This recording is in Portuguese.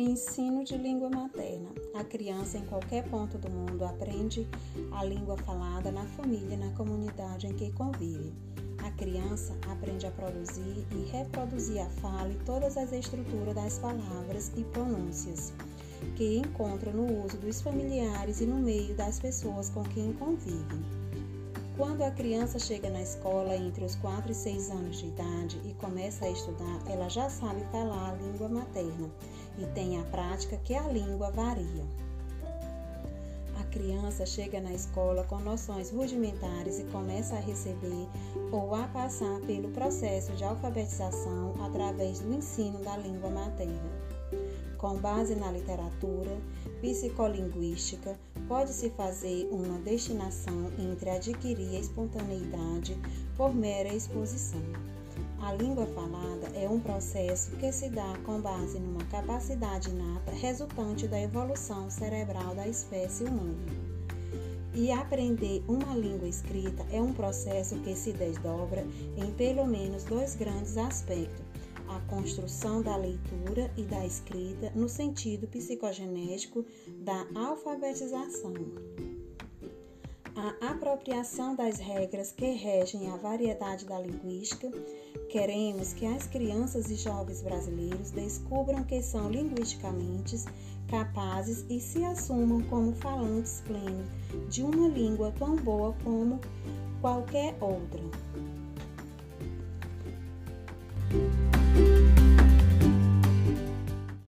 ensino de língua materna. A criança em qualquer ponto do mundo aprende a língua falada na família e na comunidade em que convive. A criança aprende a produzir e reproduzir a fala e todas as estruturas das palavras e pronúncias que encontra no uso dos familiares e no meio das pessoas com quem convive. Quando a criança chega na escola entre os 4 e 6 anos de idade e começa a estudar, ela já sabe falar a língua materna e tem a prática que a língua varia. A criança chega na escola com noções rudimentares e começa a receber ou a passar pelo processo de alfabetização através do ensino da língua materna com base na literatura psicolinguística, pode-se fazer uma destinação entre adquirir a espontaneidade por mera exposição. A língua falada é um processo que se dá com base numa capacidade inata resultante da evolução cerebral da espécie humana. E aprender uma língua escrita é um processo que se desdobra em pelo menos dois grandes aspectos a construção da leitura e da escrita no sentido psicogenético da alfabetização. A apropriação das regras que regem a variedade da linguística. Queremos que as crianças e jovens brasileiros descubram que são linguisticamente capazes e se assumam como falantes plenos de uma língua tão boa como qualquer outra.